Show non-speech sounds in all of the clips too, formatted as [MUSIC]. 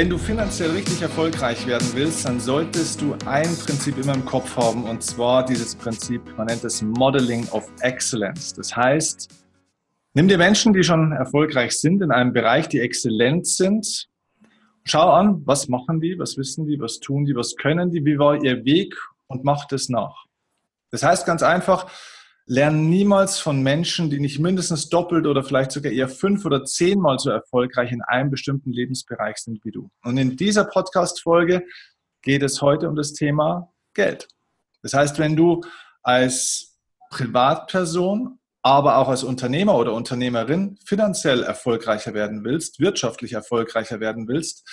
Wenn du finanziell richtig erfolgreich werden willst, dann solltest du ein Prinzip immer im Kopf haben und zwar dieses Prinzip, man nennt es Modeling of Excellence. Das heißt, nimm dir Menschen, die schon erfolgreich sind in einem Bereich, die exzellent sind. Schau an, was machen die, was wissen die, was tun die, was können die, wie war ihr Weg und mach das nach. Das heißt ganz einfach, Lern niemals von Menschen, die nicht mindestens doppelt oder vielleicht sogar eher fünf oder zehnmal so erfolgreich in einem bestimmten Lebensbereich sind wie du. Und in dieser Podcast-Folge geht es heute um das Thema Geld. Das heißt, wenn du als Privatperson, aber auch als Unternehmer oder Unternehmerin finanziell erfolgreicher werden willst, wirtschaftlich erfolgreicher werden willst,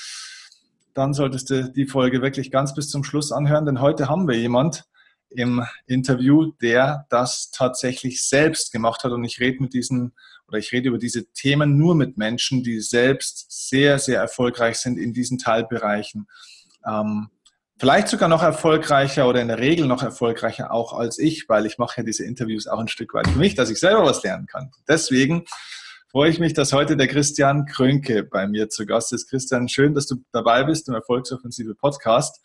dann solltest du die Folge wirklich ganz bis zum Schluss anhören, denn heute haben wir jemand, im Interview, der das tatsächlich selbst gemacht hat. Und ich rede mit diesen oder ich rede über diese Themen nur mit Menschen, die selbst sehr, sehr erfolgreich sind in diesen Teilbereichen. Ähm, vielleicht sogar noch erfolgreicher oder in der Regel noch erfolgreicher auch als ich, weil ich mache ja diese Interviews auch ein Stück weit für mich, dass ich selber was lernen kann. Deswegen freue ich mich, dass heute der Christian Krönke bei mir zu Gast ist. Christian, schön, dass du dabei bist im Erfolgsoffensive Podcast.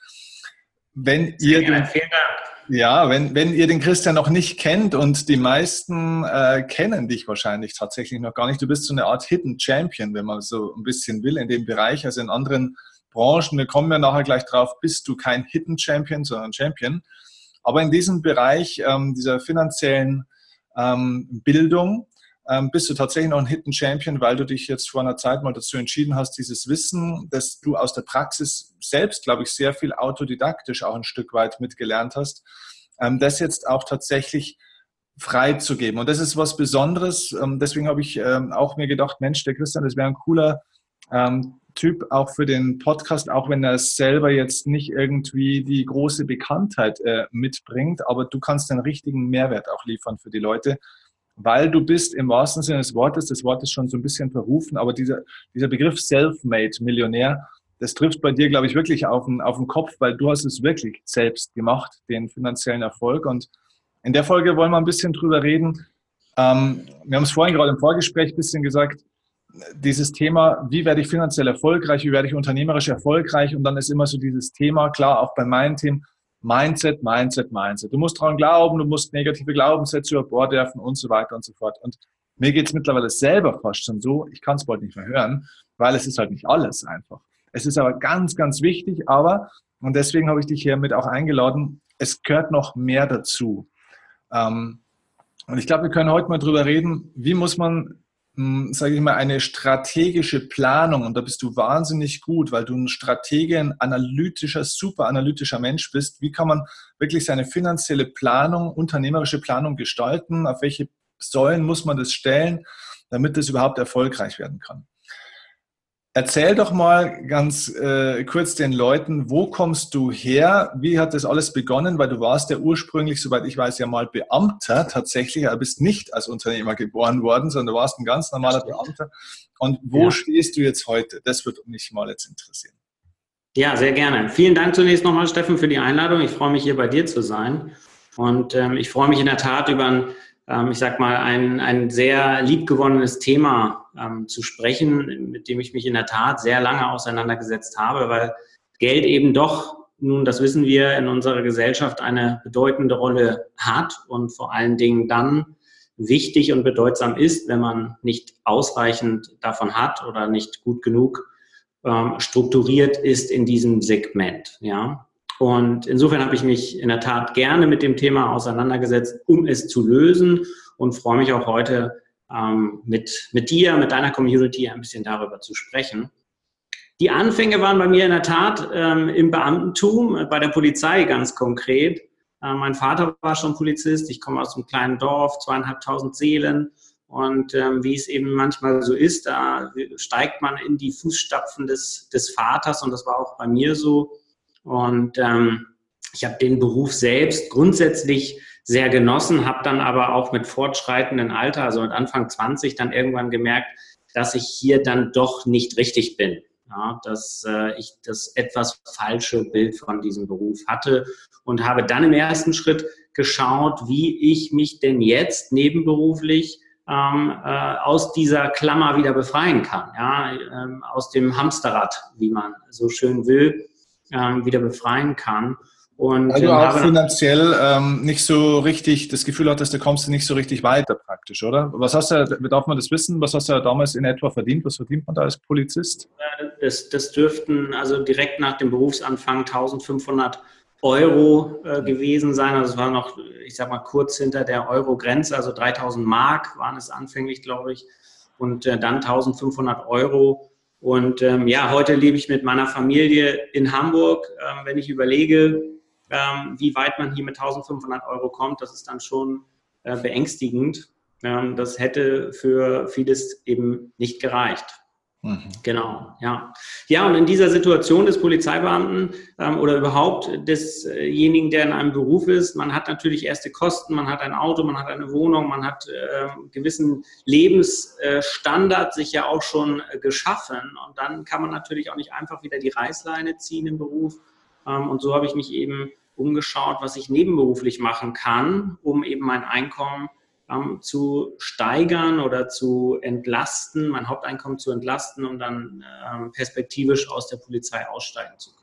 Wenn ihr den, vielen Dank. Ja, wenn, wenn ihr den Christian noch nicht kennt und die meisten äh, kennen dich wahrscheinlich tatsächlich noch gar nicht. Du bist so eine Art Hidden Champion, wenn man so ein bisschen will, in dem Bereich. Also in anderen Branchen, wir kommen ja nachher gleich drauf, bist du kein Hidden Champion, sondern Champion. Aber in diesem Bereich ähm, dieser finanziellen ähm, Bildung ähm, bist du tatsächlich noch ein Hidden Champion, weil du dich jetzt vor einer Zeit mal dazu entschieden hast, dieses Wissen, das du aus der Praxis selbst, glaube ich, sehr viel autodidaktisch auch ein Stück weit mitgelernt hast, ähm, das jetzt auch tatsächlich freizugeben. Und das ist was Besonderes. Ähm, deswegen habe ich ähm, auch mir gedacht, Mensch, der Christian, das wäre ein cooler ähm, Typ auch für den Podcast, auch wenn er selber jetzt nicht irgendwie die große Bekanntheit äh, mitbringt, aber du kannst den richtigen Mehrwert auch liefern für die Leute weil du bist im wahrsten Sinne des Wortes, das Wort ist schon so ein bisschen verrufen, aber dieser, dieser Begriff Self-Made Millionär, das trifft bei dir, glaube ich, wirklich auf den, auf den Kopf, weil du hast es wirklich selbst gemacht, den finanziellen Erfolg. Und in der Folge wollen wir ein bisschen drüber reden. Ähm, wir haben es vorhin gerade im Vorgespräch ein bisschen gesagt, dieses Thema, wie werde ich finanziell erfolgreich, wie werde ich unternehmerisch erfolgreich? Und dann ist immer so dieses Thema, klar, auch bei meinen Themen, Mindset, Mindset, Mindset. Du musst daran glauben, du musst negative Glaubenssätze über Bord werfen und so weiter und so fort. Und mir geht es mittlerweile selber fast schon so, ich kann es bald nicht mehr hören, weil es ist halt nicht alles einfach. Es ist aber ganz, ganz wichtig, aber, und deswegen habe ich dich hiermit auch eingeladen, es gehört noch mehr dazu. Ähm, und ich glaube, wir können heute mal drüber reden, wie muss man sage ich mal, eine strategische Planung und da bist du wahnsinnig gut, weil du ein Stratege, ein analytischer, super analytischer Mensch bist. Wie kann man wirklich seine finanzielle Planung, unternehmerische Planung gestalten? Auf welche Säulen muss man das stellen, damit es überhaupt erfolgreich werden kann? Erzähl doch mal ganz äh, kurz den Leuten, wo kommst du her? Wie hat das alles begonnen? Weil du warst ja ursprünglich, soweit ich weiß, ja mal Beamter tatsächlich. Du bist nicht als Unternehmer geboren worden, sondern du warst ein ganz normaler Beamter. Und wo ja. stehst du jetzt heute? Das würde mich mal jetzt interessieren. Ja, sehr gerne. Vielen Dank zunächst nochmal, Steffen, für die Einladung. Ich freue mich, hier bei dir zu sein. Und ähm, ich freue mich in der Tat über ein ich sag mal, ein, ein sehr liebgewonnenes Thema ähm, zu sprechen, mit dem ich mich in der Tat sehr lange auseinandergesetzt habe, weil Geld eben doch, nun, das wissen wir, in unserer Gesellschaft eine bedeutende Rolle hat und vor allen Dingen dann wichtig und bedeutsam ist, wenn man nicht ausreichend davon hat oder nicht gut genug ähm, strukturiert ist in diesem Segment. Ja, und insofern habe ich mich in der Tat gerne mit dem Thema auseinandergesetzt, um es zu lösen und freue mich auch heute ähm, mit, mit dir, mit deiner Community ein bisschen darüber zu sprechen. Die Anfänge waren bei mir in der Tat ähm, im Beamtentum, äh, bei der Polizei ganz konkret. Äh, mein Vater war schon Polizist, ich komme aus einem kleinen Dorf, zweieinhalbtausend Seelen. Und ähm, wie es eben manchmal so ist, da steigt man in die Fußstapfen des, des Vaters und das war auch bei mir so. Und ähm, ich habe den Beruf selbst grundsätzlich sehr genossen, habe dann aber auch mit fortschreitendem Alter, also mit Anfang 20, dann irgendwann gemerkt, dass ich hier dann doch nicht richtig bin. Ja, dass äh, ich das etwas falsche Bild von diesem Beruf hatte und habe dann im ersten Schritt geschaut, wie ich mich denn jetzt nebenberuflich ähm, äh, aus dieser Klammer wieder befreien kann, ja, ähm, aus dem Hamsterrad, wie man so schön will, ähm, wieder befreien kann. Und Weil du auch finanziell ähm, nicht so richtig das Gefühl hattest, da kommst du nicht so richtig weiter praktisch, oder? Was hast du, darf man das wissen, was hast du damals in etwa verdient? Was verdient man da als Polizist? Das, das dürften also direkt nach dem Berufsanfang 1500 Euro äh, gewesen sein. Also es war noch, ich sag mal, kurz hinter der Euro-Grenze, also 3000 Mark waren es anfänglich, glaube ich, und äh, dann 1500 Euro. Und ähm, ja, heute lebe ich mit meiner Familie in Hamburg. Ähm, wenn ich überlege, ähm, wie weit man hier mit 1500 Euro kommt, das ist dann schon äh, beängstigend. Ähm, das hätte für vieles eben nicht gereicht. Mhm. Genau, ja. Ja, und in dieser Situation des Polizeibeamten ähm, oder überhaupt desjenigen, der in einem Beruf ist, man hat natürlich erste Kosten, man hat ein Auto, man hat eine Wohnung, man hat äh, gewissen Lebensstandard sich ja auch schon äh, geschaffen. Und dann kann man natürlich auch nicht einfach wieder die Reißleine ziehen im Beruf. Ähm, und so habe ich mich eben umgeschaut, was ich nebenberuflich machen kann, um eben mein Einkommen ähm, zu steigern oder zu entlasten, mein Haupteinkommen zu entlasten, um dann ähm, perspektivisch aus der Polizei aussteigen zu können.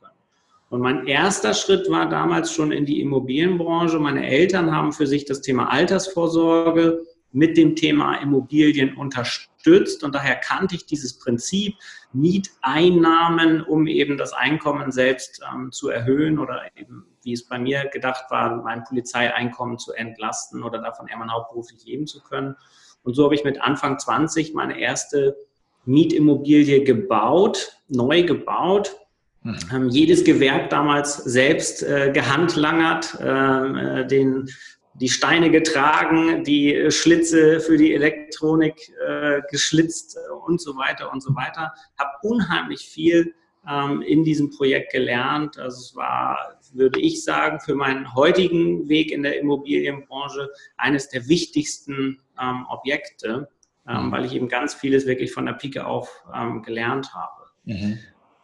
Und mein erster Schritt war damals schon in die Immobilienbranche. Meine Eltern haben für sich das Thema Altersvorsorge mit dem Thema Immobilien unterstützt und daher kannte ich dieses Prinzip Mieteinnahmen, um eben das Einkommen selbst ähm, zu erhöhen oder eben, wie es bei mir gedacht war, mein Polizeieinkommen zu entlasten oder davon eher mal hauptberuflich leben zu können. Und so habe ich mit Anfang 20 meine erste Mietimmobilie gebaut, neu gebaut. Mhm. Ähm, jedes Gewerk damals selbst äh, gehandlangert, ähm, äh, den die Steine getragen, die Schlitze für die Elektronik äh, geschlitzt und so weiter und so weiter. Habe unheimlich viel ähm, in diesem Projekt gelernt. Also es war, würde ich sagen, für meinen heutigen Weg in der Immobilienbranche eines der wichtigsten ähm, Objekte, ähm, mhm. weil ich eben ganz vieles wirklich von der Pike auf ähm, gelernt habe. Mhm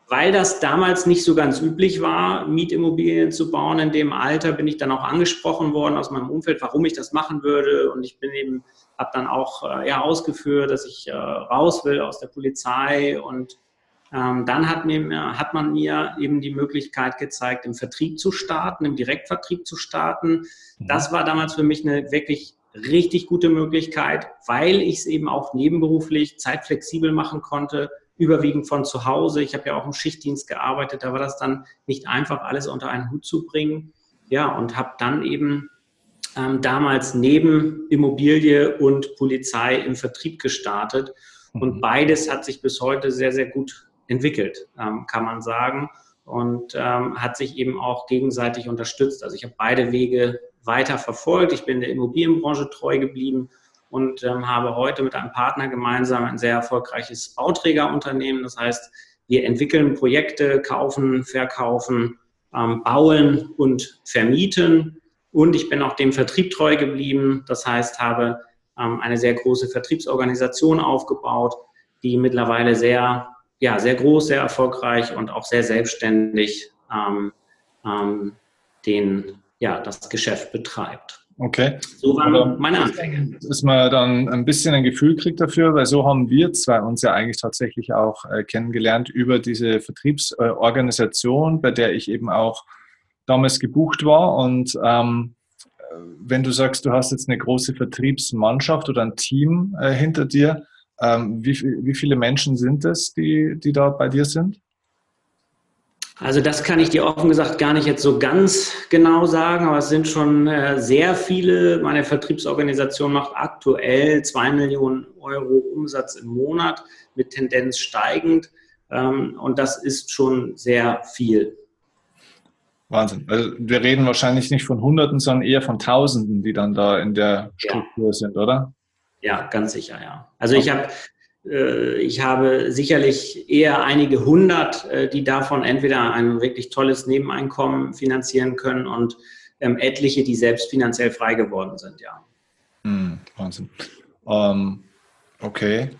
weil das damals nicht so ganz üblich war, Mietimmobilien zu bauen in dem Alter, bin ich dann auch angesprochen worden aus meinem Umfeld, warum ich das machen würde. Und ich bin eben, habe dann auch äh, ja, ausgeführt, dass ich äh, raus will aus der Polizei. Und ähm, dann hat, mir, hat man mir eben die Möglichkeit gezeigt, im Vertrieb zu starten, im Direktvertrieb zu starten. Mhm. Das war damals für mich eine wirklich richtig gute Möglichkeit, weil ich es eben auch nebenberuflich zeitflexibel machen konnte überwiegend von zu Hause. Ich habe ja auch im Schichtdienst gearbeitet, da war das dann nicht einfach, alles unter einen Hut zu bringen. Ja, und habe dann eben ähm, damals neben Immobilie und Polizei im Vertrieb gestartet. Und mhm. beides hat sich bis heute sehr, sehr gut entwickelt, ähm, kann man sagen. Und ähm, hat sich eben auch gegenseitig unterstützt. Also ich habe beide Wege weiter verfolgt. Ich bin der Immobilienbranche treu geblieben und ähm, habe heute mit einem Partner gemeinsam ein sehr erfolgreiches Bauträgerunternehmen. Das heißt, wir entwickeln Projekte, kaufen, verkaufen, ähm, bauen und vermieten. Und ich bin auch dem Vertrieb treu geblieben. Das heißt, habe ähm, eine sehr große Vertriebsorganisation aufgebaut, die mittlerweile sehr, ja, sehr groß, sehr erfolgreich und auch sehr selbstständig ähm, ähm, den, ja, das Geschäft betreibt. Okay. So waren meine Anfänge. Dass man dann ein bisschen ein Gefühl kriegt dafür, weil so haben wir zwei uns ja eigentlich tatsächlich auch äh, kennengelernt über diese Vertriebsorganisation, bei der ich eben auch damals gebucht war. Und ähm, wenn du sagst, du hast jetzt eine große Vertriebsmannschaft oder ein Team äh, hinter dir, ähm, wie, wie viele Menschen sind es, die, die da bei dir sind? Also das kann ich dir offen gesagt gar nicht jetzt so ganz genau sagen, aber es sind schon äh, sehr viele. Meine Vertriebsorganisation macht aktuell zwei Millionen Euro Umsatz im Monat mit Tendenz steigend. Ähm, und das ist schon sehr viel. Wahnsinn. Also wir reden wahrscheinlich nicht von Hunderten, sondern eher von Tausenden, die dann da in der Struktur ja. sind, oder? Ja, ganz sicher, ja. Also ich habe ich habe sicherlich eher einige hundert, äh, die davon entweder ein wirklich tolles Nebeneinkommen finanzieren können und ähm, etliche, die selbst finanziell frei geworden sind, ja. Hm, Wahnsinn. Ähm, okay.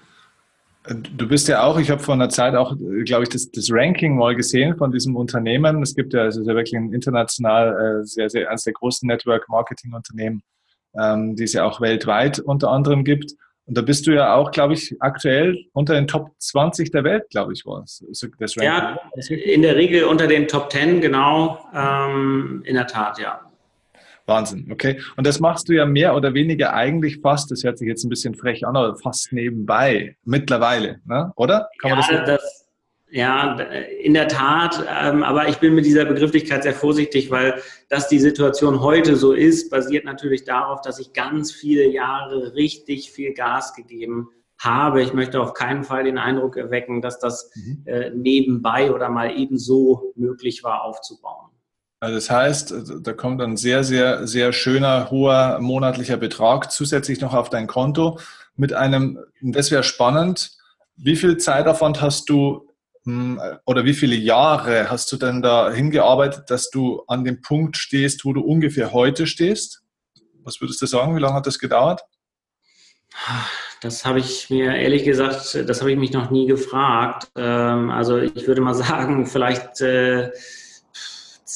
Du bist ja auch, ich habe vor einer Zeit auch, glaube ich, das, das, Ranking mal gesehen von diesem Unternehmen. Es gibt ja also sehr wirklich ein international, äh, sehr, sehr, eines der großen Network-Marketing-Unternehmen, ähm, die es ja auch weltweit unter anderem gibt. Und da bist du ja auch, glaube ich, aktuell unter den Top 20 der Welt, glaube ich, war es. Ja, in der Regel unter den Top 10, genau. Ähm, in der Tat, ja. Wahnsinn, okay. Und das machst du ja mehr oder weniger eigentlich fast, das hört sich jetzt ein bisschen frech an, aber fast nebenbei, mittlerweile, ne? oder? Kann ja, man das, das ja, in der Tat, ähm, aber ich bin mit dieser Begrifflichkeit sehr vorsichtig, weil dass die Situation heute so ist, basiert natürlich darauf, dass ich ganz viele Jahre richtig viel Gas gegeben habe. Ich möchte auf keinen Fall den Eindruck erwecken, dass das mhm. äh, nebenbei oder mal ebenso möglich war aufzubauen. Also das heißt, da kommt ein sehr, sehr, sehr schöner, hoher monatlicher Betrag zusätzlich noch auf dein Konto mit einem, das wäre spannend, wie viel Zeitaufwand hast du oder wie viele Jahre hast du denn da hingearbeitet, dass du an dem Punkt stehst, wo du ungefähr heute stehst? Was würdest du sagen? Wie lange hat das gedauert? Das habe ich mir ehrlich gesagt, das habe ich mich noch nie gefragt. Ähm, also ich würde mal [LAUGHS] sagen, vielleicht äh,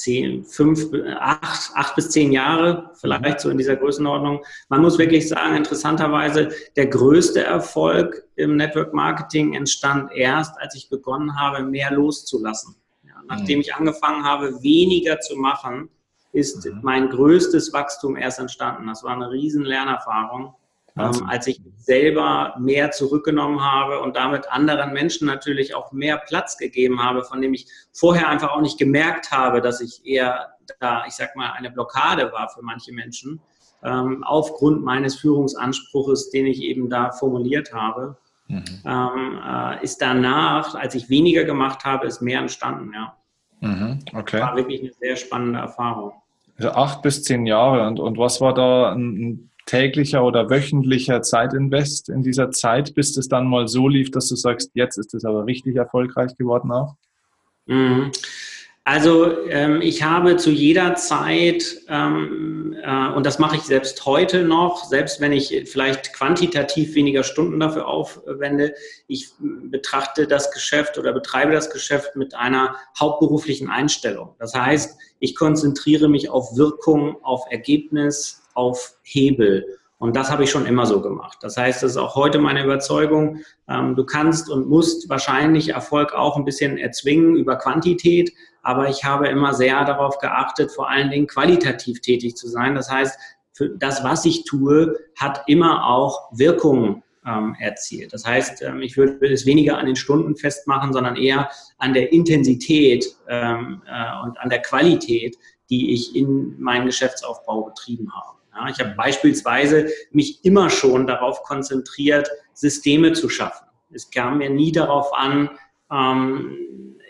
zehn, fünf, acht, acht bis zehn Jahre, vielleicht so in dieser Größenordnung. Man muss wirklich sagen, interessanterweise, der größte Erfolg im Network Marketing entstand erst, als ich begonnen habe, mehr loszulassen. Ja, nachdem mhm. ich angefangen habe, weniger zu machen, ist mhm. mein größtes Wachstum erst entstanden. Das war eine riesen Lernerfahrung ähm, als ich selber mehr zurückgenommen habe und damit anderen Menschen natürlich auch mehr Platz gegeben habe, von dem ich vorher einfach auch nicht gemerkt habe, dass ich eher da, ich sag mal, eine Blockade war für manche Menschen, ähm, aufgrund meines Führungsanspruches, den ich eben da formuliert habe. Mhm. Ähm, äh, ist danach, als ich weniger gemacht habe, ist mehr entstanden, ja. Mhm, okay. War wirklich eine sehr spannende Erfahrung. Also acht bis zehn Jahre. Und, und was war da ein täglicher oder wöchentlicher Zeitinvest in dieser Zeit, bis es dann mal so lief, dass du sagst, jetzt ist es aber richtig erfolgreich geworden auch? Mhm. Also ähm, ich habe zu jeder Zeit, ähm, äh, und das mache ich selbst heute noch, selbst wenn ich vielleicht quantitativ weniger Stunden dafür aufwende, ich betrachte das Geschäft oder betreibe das Geschäft mit einer hauptberuflichen Einstellung. Das heißt, ich konzentriere mich auf Wirkung, auf Ergebnis, auf Hebel. Und das habe ich schon immer so gemacht. Das heißt, das ist auch heute meine Überzeugung. Ähm, du kannst und musst wahrscheinlich Erfolg auch ein bisschen erzwingen über Quantität, aber ich habe immer sehr darauf geachtet, vor allen Dingen qualitativ tätig zu sein. Das heißt, das, was ich tue, hat immer auch Wirkung ähm, erzielt. Das heißt, ähm, ich würde es weniger an den Stunden festmachen, sondern eher an der Intensität äh, und an der Qualität, die ich in meinen Geschäftsaufbau betrieben habe. Ja, ich habe beispielsweise mich immer schon darauf konzentriert, Systeme zu schaffen. Es kam mir nie darauf an, ähm,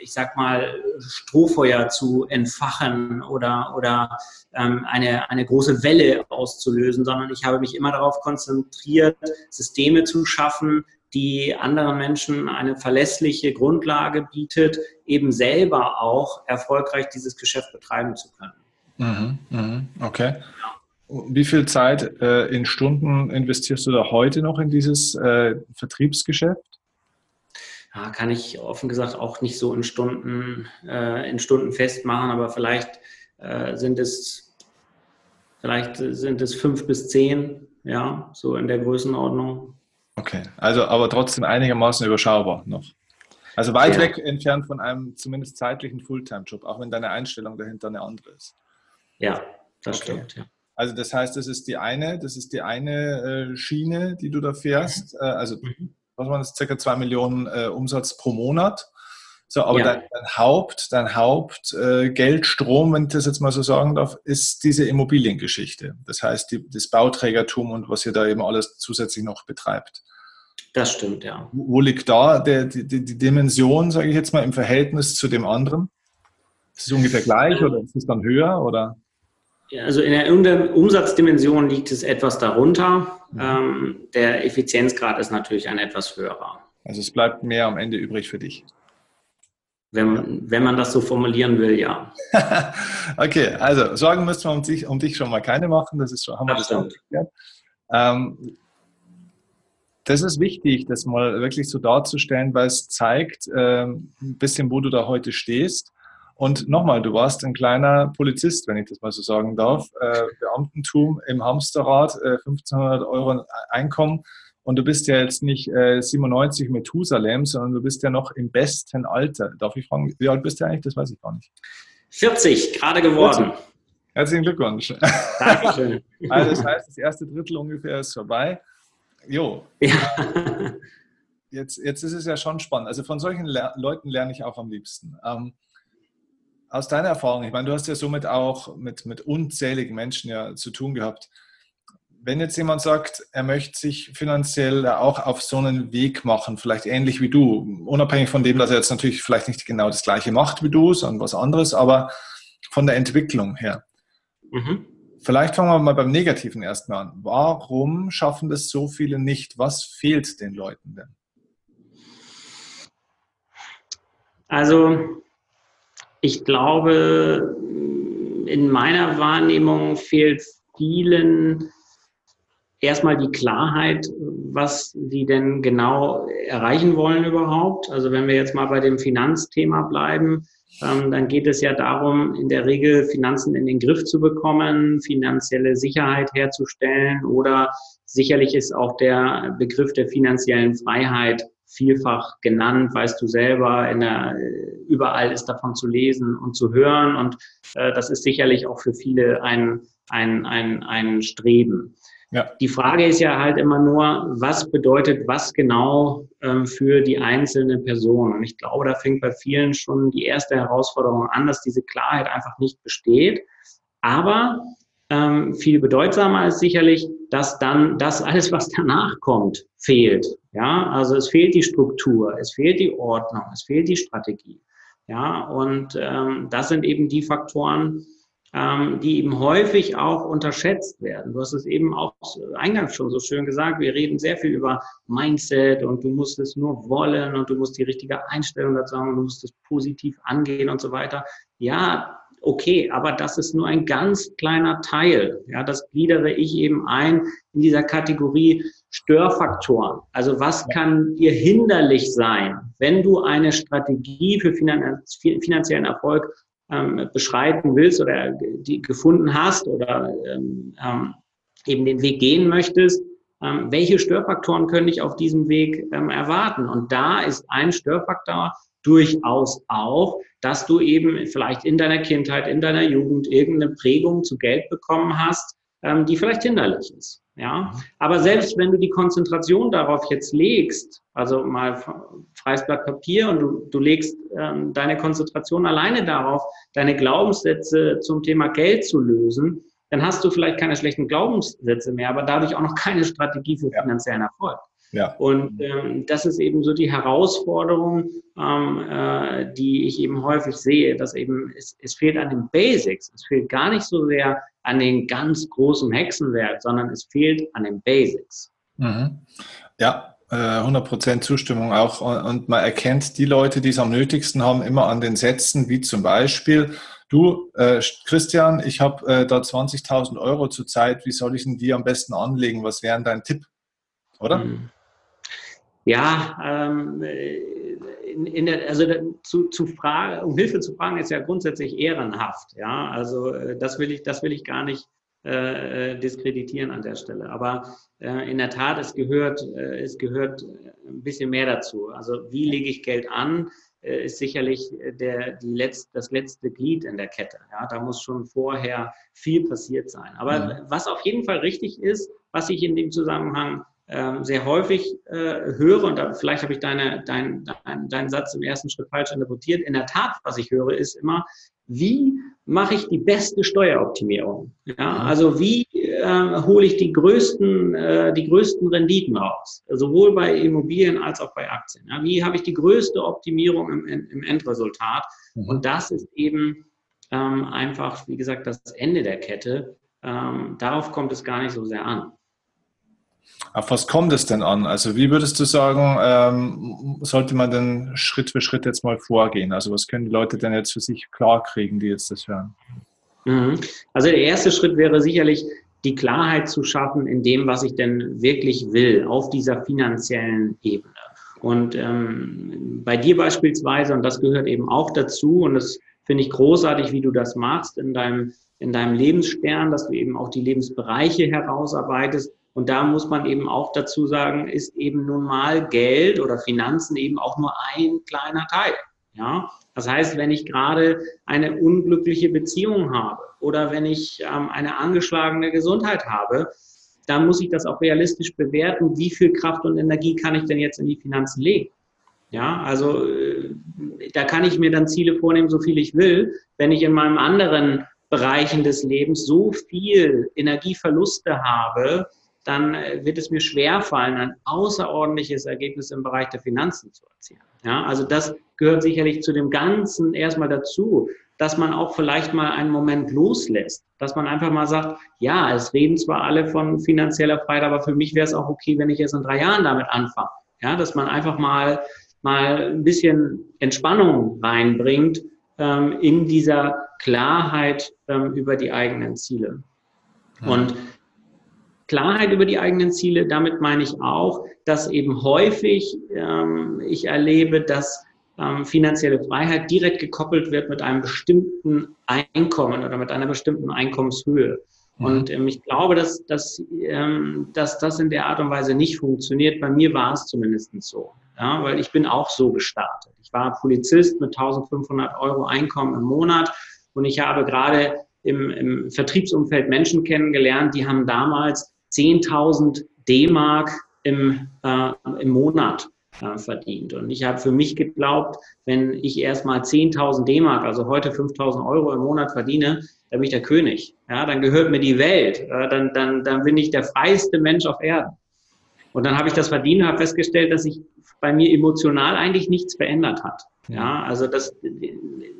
ich sag mal, Strohfeuer zu entfachen oder, oder ähm, eine, eine große Welle auszulösen, sondern ich habe mich immer darauf konzentriert, Systeme zu schaffen, die anderen Menschen eine verlässliche Grundlage bietet, eben selber auch erfolgreich dieses Geschäft betreiben zu können. Mhm, mh, okay. Ja. Wie viel Zeit äh, in Stunden investierst du da heute noch in dieses äh, Vertriebsgeschäft? Ja, kann ich offen gesagt auch nicht so in Stunden, äh, in Stunden festmachen, aber vielleicht äh, sind es vielleicht sind es fünf bis zehn, ja, so in der Größenordnung. Okay, also aber trotzdem einigermaßen überschaubar noch. Also weit ja. weg entfernt von einem zumindest zeitlichen Fulltime-Job, auch wenn deine Einstellung dahinter eine andere ist. Ja, das okay. stimmt, ja. Also das heißt, das ist die eine, das ist die eine äh, Schiene, die du da fährst. Mhm. Äh, also mhm. was waren das, circa zwei Millionen äh, Umsatz pro Monat. So, aber ja. dein, dein, Haupt, dein Hauptgeldstrom, äh, wenn ich das jetzt mal so sagen darf, ist diese Immobiliengeschichte. Das heißt, die, das Bauträgertum und was ihr da eben alles zusätzlich noch betreibt. Das stimmt, ja. Wo, wo liegt da der, die, die Dimension, sage ich jetzt mal, im Verhältnis zu dem anderen? Ist es ungefähr gleich oder ist es dann höher? Oder? Also in der Umsatzdimension liegt es etwas darunter. Mhm. Ähm, der Effizienzgrad ist natürlich ein etwas höherer. Also es bleibt mehr am Ende übrig für dich. Wenn, wenn man das so formulieren will, ja. [LAUGHS] okay, also Sorgen müssen wir um dich, um dich schon mal keine machen. Das ist schon, haben wir das, ähm, das ist wichtig, das mal wirklich so darzustellen, weil es zeigt ähm, ein bisschen, wo du da heute stehst. Und nochmal, du warst ein kleiner Polizist, wenn ich das mal so sagen darf. Äh, Beamtentum im Hamsterrad, äh, 1500 Euro Einkommen. Und du bist ja jetzt nicht äh, 97 Methusalem, sondern du bist ja noch im besten Alter. Darf ich fragen, wie alt bist du eigentlich? Das weiß ich gar nicht. 40, gerade geworden. 40. Herzlichen Glückwunsch. Dankeschön. [LAUGHS] Also das heißt, das erste Drittel ungefähr ist vorbei. Jo. Ja. Jetzt, jetzt ist es ja schon spannend. Also von solchen Le Leuten lerne ich auch am liebsten. Ähm, aus deiner Erfahrung, ich meine, du hast ja somit auch mit, mit unzähligen Menschen ja zu tun gehabt. Wenn jetzt jemand sagt, er möchte sich finanziell auch auf so einen Weg machen, vielleicht ähnlich wie du, unabhängig von dem, dass er jetzt natürlich vielleicht nicht genau das Gleiche macht wie du, sondern was anderes, aber von der Entwicklung her. Mhm. Vielleicht fangen wir mal beim Negativen erstmal an. Warum schaffen das so viele nicht? Was fehlt den Leuten denn? Also ich glaube, in meiner Wahrnehmung fehlt vielen erstmal die Klarheit, was sie denn genau erreichen wollen überhaupt. Also wenn wir jetzt mal bei dem Finanzthema bleiben, ähm, dann geht es ja darum, in der Regel Finanzen in den Griff zu bekommen, finanzielle Sicherheit herzustellen oder sicherlich ist auch der Begriff der finanziellen Freiheit vielfach genannt, weißt du selber, in der, überall ist davon zu lesen und zu hören und äh, das ist sicherlich auch für viele ein, ein, ein, ein Streben. Ja. Die Frage ist ja halt immer nur, was bedeutet was genau ähm, für die einzelne Person? Und ich glaube, da fängt bei vielen schon die erste Herausforderung an, dass diese Klarheit einfach nicht besteht. Aber ähm, viel bedeutsamer ist sicherlich, dass dann das alles, was danach kommt, fehlt. Ja, also es fehlt die Struktur, es fehlt die Ordnung, es fehlt die Strategie. Ja, und ähm, das sind eben die Faktoren, ähm, die eben häufig auch unterschätzt werden. Du hast es eben auch eingangs schon so schön gesagt. Wir reden sehr viel über Mindset und du musst es nur wollen und du musst die richtige Einstellung dazu haben und du musst es positiv angehen und so weiter. Ja, okay, aber das ist nur ein ganz kleiner Teil. Ja, das gliedere ich eben ein in dieser Kategorie Störfaktoren. Also was kann dir hinderlich sein, wenn du eine Strategie für finanziellen Erfolg ähm, beschreiten willst oder die gefunden hast oder ähm, ähm, eben den Weg gehen möchtest, ähm, welche Störfaktoren können dich auf diesem Weg ähm, erwarten? Und da ist ein Störfaktor durchaus auch, dass du eben vielleicht in deiner Kindheit, in deiner Jugend irgendeine Prägung zu Geld bekommen hast, ähm, die vielleicht hinderlich ist. Ja, aber selbst wenn du die Konzentration darauf jetzt legst, also mal freies Blatt Papier und du, du legst ähm, deine Konzentration alleine darauf, deine Glaubenssätze zum Thema Geld zu lösen, dann hast du vielleicht keine schlechten Glaubenssätze mehr, aber dadurch auch noch keine Strategie für finanziellen Erfolg. Ja. Und ähm, das ist eben so die Herausforderung, ähm, äh, die ich eben häufig sehe, dass eben es, es fehlt an den Basics. Es fehlt gar nicht so sehr an den ganz großen Hexenwerk, sondern es fehlt an den Basics. Mhm. Ja, 100% äh, Zustimmung auch. Und man erkennt die Leute, die es am nötigsten haben, immer an den Sätzen, wie zum Beispiel, du, äh, Christian, ich habe äh, da 20.000 Euro zurzeit, wie soll ich denn die am besten anlegen? Was wäre dein Tipp? Oder? Mhm. Ja, ähm, in, in der, also zu, zu fragen, um Hilfe zu fragen, ist ja grundsätzlich ehrenhaft. Ja, also äh, das will ich, das will ich gar nicht äh, diskreditieren an der Stelle. Aber äh, in der Tat, es gehört, äh, es gehört ein bisschen mehr dazu. Also wie lege ich Geld an, äh, ist sicherlich der, die letzt, das letzte Glied in der Kette. Ja, da muss schon vorher viel passiert sein. Aber. Mhm. was auf jeden Fall richtig ist, was ich in dem Zusammenhang ähm, sehr häufig äh, höre, und da, vielleicht habe ich deine, dein, dein, deinen Satz im ersten Schritt falsch interpretiert, in der Tat, was ich höre, ist immer, wie mache ich die beste Steueroptimierung? Ja, mhm. also wie äh, hole ich die größten, äh, die größten Renditen raus? Sowohl bei Immobilien als auch bei Aktien. Ja, wie habe ich die größte Optimierung im, im Endresultat? Mhm. Und das ist eben ähm, einfach, wie gesagt, das Ende der Kette. Ähm, darauf kommt es gar nicht so sehr an. Auf was kommt es denn an? Also wie würdest du sagen, ähm, sollte man denn Schritt für Schritt jetzt mal vorgehen? Also was können die Leute denn jetzt für sich klar kriegen, die jetzt das hören? Mhm. Also der erste Schritt wäre sicherlich, die Klarheit zu schaffen in dem, was ich denn wirklich will, auf dieser finanziellen Ebene. Und ähm, bei dir beispielsweise, und das gehört eben auch dazu, und das finde ich großartig, wie du das machst in deinem, in deinem Lebensstern, dass du eben auch die Lebensbereiche herausarbeitest, Und da muss man eben auch dazu sagen, ist eben nun mal Geld oder Finanzen eben auch nur ein kleiner Teil. Ja, das heißt, wenn ich gerade eine unglückliche Beziehung habe oder wenn ich ähm, eine angeschlagene Gesundheit habe, dann muss ich das auch realistisch bewerten, wie viel Kraft und Energie kann ich denn jetzt in die Finanzen legen. Ja, also äh, da kann ich mir dann Ziele vornehmen, so viel ich will. Wenn ich in meinem anderen Bereichen des Lebens so viel Energieverluste habe, dann äh, wird es mir schwerfallen, ein außerordentliches Ergebnis im Bereich der Finanzen zu erzielen. Ja, also das gehört sicherlich zu dem Ganzen erstmal dazu, dass man auch vielleicht mal einen Moment loslässt, dass man einfach mal sagt, ja, es reden zwar alle von finanzieller Freiheit, aber für mich wäre es auch okay, wenn ich erst in drei Jahren damit anfange. Ja, dass man einfach mal, mal ein bisschen Entspannung reinbringt ähm, in dieser Klarheit ähm, über die eigenen Ziele. Und Klarheit über die eigenen Ziele, damit meine ich auch, dass eben häufig ähm, ich erlebe, dass ähm, finanzielle Freiheit direkt gekoppelt wird mit einem bestimmten Einkommen oder mit einer bestimmten Einkommenshöhe. Mhm. Und ähm, ich glaube, dass, dass, ähm, dass das in der Art und Weise nicht funktioniert. Bei mir war es zumindest so, ja, weil ich bin auch so gestartet. Ich war Polizist mit 1500 Euro Einkommen im Monat und ich habe gerade im, im Vertriebsumfeld Menschen kennengelernt, die haben damals 10.000 D-Mark im, äh, im Monat äh, verdient. Und ich habe für mich geglaubt, wenn ich erstmal 10.000 D-Mark, also heute 5.000 Euro im Monat verdiene, dann bin ich der König. Ja, dann gehört mir die Welt. Äh, dann, dann, dann bin ich der freiste Mensch auf Erden. Und dann habe ich das verdient und habe festgestellt, dass sich bei mir emotional eigentlich nichts verändert hat. Ja, also das,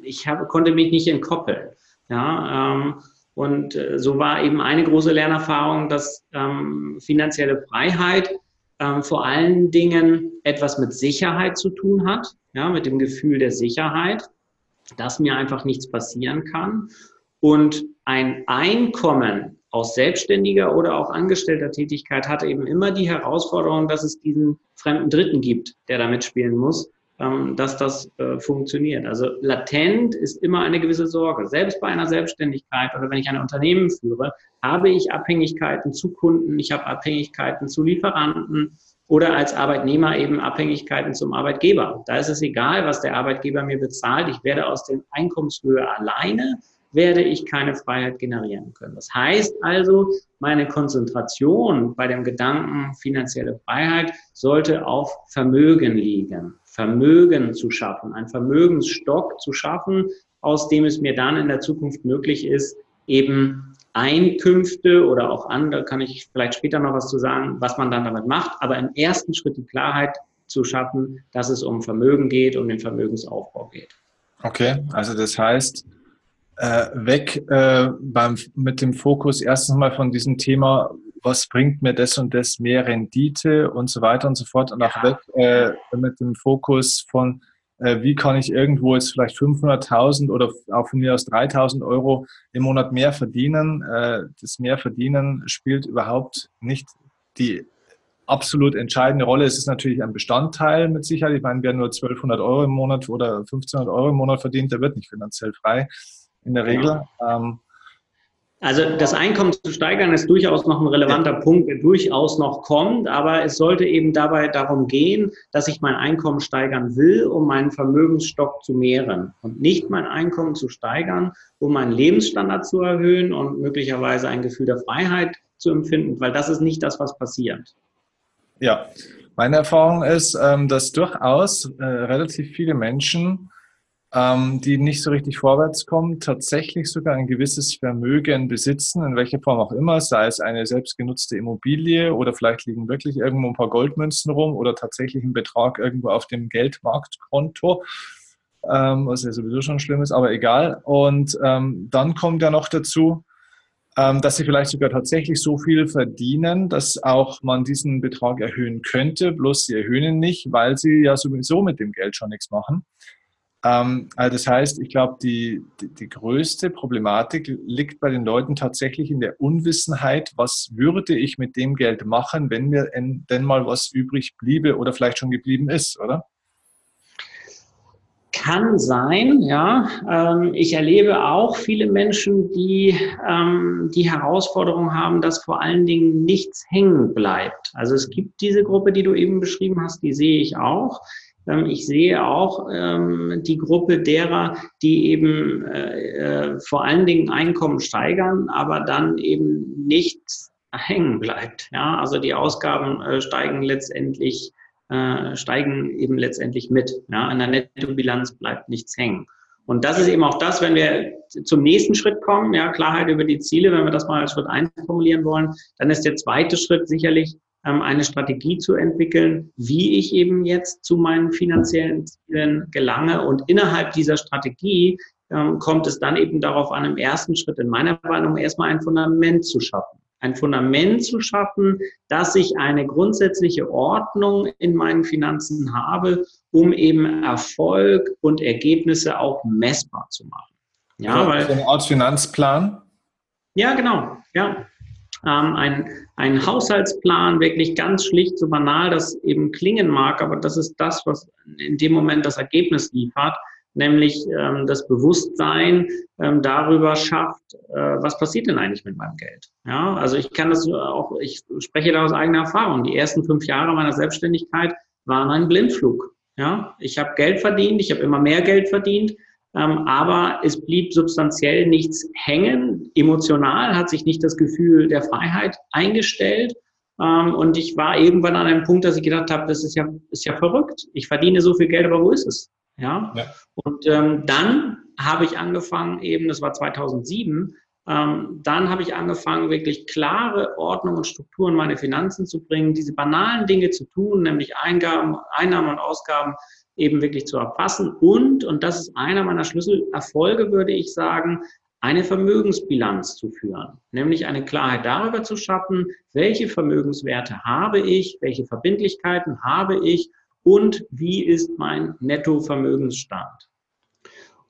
ich habe, konnte mich nicht entkoppeln. Ja, ähm, und äh, so war eben eine große Lernerfahrung, dass ähm, finanzielle Freiheit ähm, vor allen Dingen etwas mit Sicherheit zu tun hat, ja, mit dem Gefühl der Sicherheit, dass mir einfach nichts passieren kann. Und ein Einkommen aus selbstständiger oder auch angestellter Tätigkeit hat eben immer die Herausforderung, dass es diesen fremden Dritten gibt, der da mitspielen muss. Ähm, dass das äh, funktioniert. Also latent ist immer eine gewisse Sorge. Selbst bei einer Selbstständigkeit oder wenn ich ein Unternehmen führe, habe ich Abhängigkeiten zu Kunden, ich habe Abhängigkeiten zu Lieferanten oder als Arbeitnehmer eben Abhängigkeiten zum Arbeitgeber. Da ist es egal, was der Arbeitgeber mir bezahlt. Ich werde aus der Einkommenshöhe alleine werde ich keine Freiheit generieren können. Das heißt also, meine Konzentration bei dem Gedanken finanzielle Freiheit sollte auf Vermögen liegen. Vermögen zu schaffen, einen Vermögensstock zu schaffen, aus dem es mir dann in der Zukunft möglich ist, eben Einkünfte oder auch andere, kann ich vielleicht später noch was zu sagen, was man dann damit macht, aber im ersten Schritt die Klarheit zu schaffen, dass es um Vermögen geht, um den Vermögensaufbau geht. Okay, also das heißt, äh, weg äh, beim, mit dem Fokus erstens mal von diesem Thema, was bringt mir das und das mehr Rendite und so weiter und so fort und auch weg äh, mit dem Fokus von, äh, wie kann ich irgendwo jetzt vielleicht 500.000 oder auch von mir aus 3.000 Euro im Monat mehr verdienen. Äh, das mehr verdienen spielt überhaupt nicht die absolut entscheidende Rolle. Es ist natürlich ein Bestandteil mit Sicherheit. Ich meine, wer nur 1200 Euro im Monat oder 1500 Euro im Monat verdient, der wird nicht finanziell frei in der Regel. Ja. Ähm, also das Einkommen zu steigern ist durchaus noch ein relevanter ja. Punkt, der durchaus noch kommt, aber es sollte eben dabei darum gehen, dass ich mein Einkommen steigern will, um meinen Vermögensstock zu mehren und nicht mein Einkommen zu steigern, um meinen Lebensstandard zu erhöhen und möglicherweise ein Gefühl der Freiheit zu empfinden, weil das ist nicht das, was passiert. Ja, meine Erfahrung ist, ähm, dass durchaus äh, relativ viele Menschen ähm, die nicht so richtig vorwärts kommen, tatsächlich sogar ein gewisses Vermögen besitzen, in welcher Form auch immer, sei es eine selbstgenutzte Immobilie oder vielleicht liegen wirklich irgendwo ein paar Goldmünzen rum oder tatsächlich ein Betrag irgendwo auf dem Geldmarktkonto, ähm, was ja sowieso schon schlimm ist, aber egal. Und ähm, dann kommt ja noch dazu, ähm, dass sie vielleicht sogar tatsächlich so viel verdienen, dass auch man diesen Betrag erhöhen könnte, bloß sie erhöhen ihn nicht, weil sie ja sowieso mit dem Geld schon nichts machen. Ähm, also das heißt, ich glaube, die, die, die, größte Problematik liegt bei den Leuten tatsächlich in der Unwissenheit, was würde ich mit dem Geld machen, wenn mir denn mal was übrig bliebe oder vielleicht schon geblieben ist, oder? kann sein, ja. Ähm, ich erlebe auch viele Menschen, die ähm, die Herausforderung haben, dass vor allen Dingen nichts hängen bleibt. Also es gibt diese Gruppe, die du eben beschrieben hast, die sehe ich auch. Ähm, ich sehe auch ähm, die Gruppe derer, die eben äh, äh, vor allen Dingen Einkommen steigern, aber dann eben nichts [LAUGHS] hängen bleibt. Ja, also die Ausgaben äh, steigen letztendlich äh, steigen eben letztendlich mit. Ja, in der Nettobilanz bleibt nichts hängen. Und das ist eben auch das, wenn wir zum nächsten Schritt kommen, ja, Klarheit über die Ziele, wenn wir das mal als Schritt eins formulieren wollen, dann ist der zweite Schritt sicherlich, eine Strategie zu entwickeln, wie ich eben jetzt zu meinen finanziellen Zielen gelange. Und innerhalb dieser Strategie ähm, kommt es dann eben darauf an, im ersten Schritt in meiner Meinung erstmal ein Fundament zu schaffen ein Fundament zu schaffen, dass ich eine grundsätzliche Ordnung in meinen Finanzen habe, um eben Erfolg und Ergebnisse auch messbar zu machen. Ja, weil, so eine Art Finanzplan? Ja, genau. Ja. Ähm, ein, ein Haushaltsplan, wirklich ganz schlicht, so banal das eben klingen mag, aber das ist das, was in dem Moment das Ergebnis liefert nämlich ähm, das Bewusstsein ähm, darüber schafft, äh, was passiert denn eigentlich mit meinem Geld. Ja, also ich kann das auch, ich spreche da aus eigener Erfahrung. Die ersten fünf Jahre meiner Selbstständigkeit waren ein Blindflug. Ja, ich habe Geld verdient, ich habe immer mehr Geld verdient, aber es blieb substanziell nichts hängen. Emotional hat sich nicht das Gefühl der Freiheit eingestellt. Ähm, und ich war irgendwann an einem Punkt, dass ich gedacht habe, das ist ja, ist ja verrückt. Ich verdiene so viel Geld, aber wo ist es? Ja. ja. Und ähm, dann habe ich angefangen, eben, das war 2007, ähm, dann habe ich angefangen, wirklich klare Ordnung und Strukturen meine Finanzen zu bringen, diese banalen Dinge zu tun, nämlich Eingaben, Einnahmen und Ausgaben eben wirklich zu erfassen und, und das ist einer meiner Schlüsselerfolge, würde ich sagen, eine Vermögensbilanz zu führen, nämlich eine Klarheit darüber zu schaffen, welche Vermögenswerte habe ich, welche Verbindlichkeiten habe ich und wie ist mein Nettovermögensstand.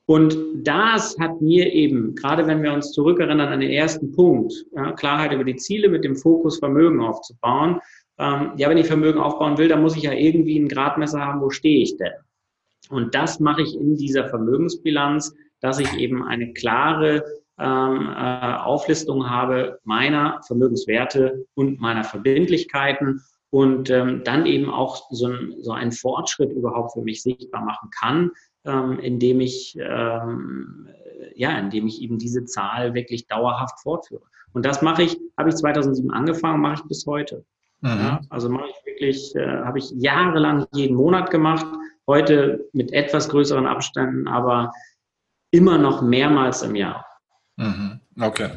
Und das hat mir eben, gerade wenn wir uns zurückerinnern an den ersten Punkt, ja, Klarheit über die Ziele mit dem Fokus Vermögen aufzubauen. Ähm, ja, wenn ich Vermögen aufbauen will, dann muss ich ja irgendwie ein Gradmesser haben, wo stehe ich denn? Und das mache ich in dieser Vermögensbilanz, dass ich eben eine klare ähm, äh, Auflistung habe meiner Vermögenswerte und meiner Verbindlichkeiten und ähm, dann eben auch so, ein, so einen Fortschritt überhaupt für mich sichtbar machen kann, ähm, indem ich ähm, ja, indem ich eben diese Zahl wirklich dauerhaft fortführe. Und das mache ich, habe ich 2007 angefangen, mache ich bis heute. Mhm. Ja, also mache ich wirklich, äh, habe ich jahrelang jeden Monat gemacht, heute mit etwas größeren Abständen, aber immer noch mehrmals im Jahr. Mhm. Okay.